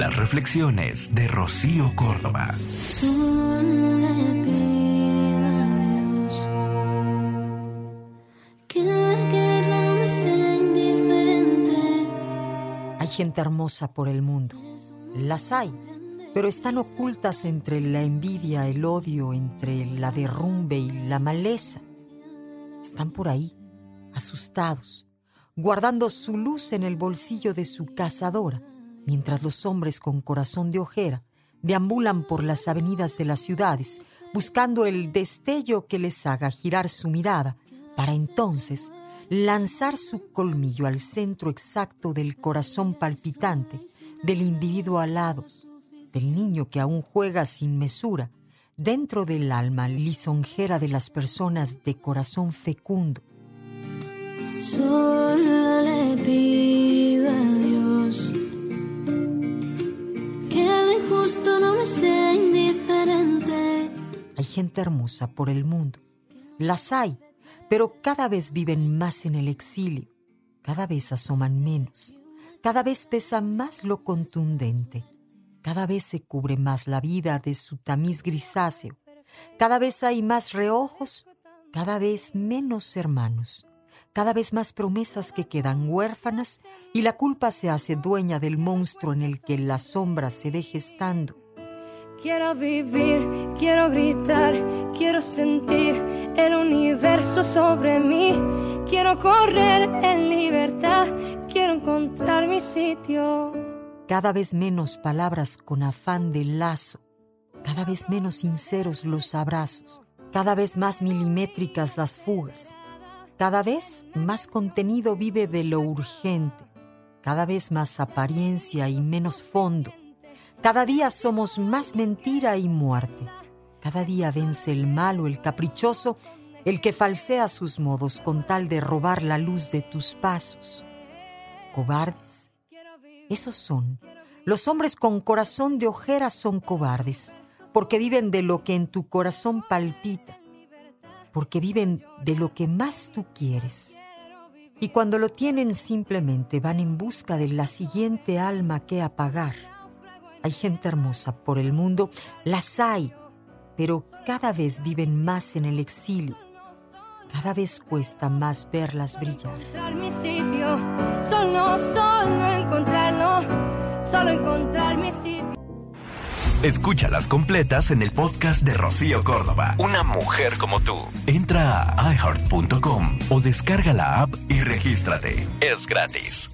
Las reflexiones de Rocío Córdoba. Solo le pido a Dios que la guerra no me sea indiferente. Hay gente hermosa por el mundo. Las hay, pero están ocultas entre la envidia, el odio, entre la derrumbe y la maleza. Están por ahí, asustados, guardando su luz en el bolsillo de su cazadora, mientras los hombres con corazón de ojera deambulan por las avenidas de las ciudades, buscando el destello que les haga girar su mirada, para entonces lanzar su colmillo al centro exacto del corazón palpitante del individuo alado, del niño que aún juega sin mesura, dentro del alma lisonjera de las personas de corazón fecundo. Solo sea indiferente. Hay gente hermosa por el mundo. Las hay, pero cada vez viven más en el exilio, cada vez asoman menos, cada vez pesa más lo contundente, cada vez se cubre más la vida de su tamiz grisáceo, cada vez hay más reojos, cada vez menos hermanos, cada vez más promesas que quedan huérfanas y la culpa se hace dueña del monstruo en el que la sombra se ve gestando. Quiero vivir, quiero gritar, quiero sentir el universo sobre mí. Quiero correr en libertad, quiero encontrar mi sitio. cada vez menos palabras con afán de lazo, cada vez menos sinceros los abrazos, cada vez más milimétricas las fugas, cada vez más contenido vive de lo urgente, cada vez más apariencia y menos fondo. Cada día somos más mentira y muerte. Cada día vence el malo, el caprichoso, el que falsea sus modos con tal de robar la luz de tus pasos. Cobardes, esos son. Los hombres con corazón de ojera son cobardes, porque viven de lo que en tu corazón palpita, porque viven de lo que más tú quieres. Y cuando lo tienen simplemente van en busca de la siguiente alma que apagar. Hay gente hermosa por el mundo, las hay, pero cada vez viven más en el exilio. Cada vez cuesta más verlas brillar. Encontrar mi sitio, solo, solo encontrarlo, solo encontrar mi sitio. Escúchalas completas en el podcast de Rocío Córdoba. Una mujer como tú. Entra a iheart.com o descarga la app y regístrate. Es gratis.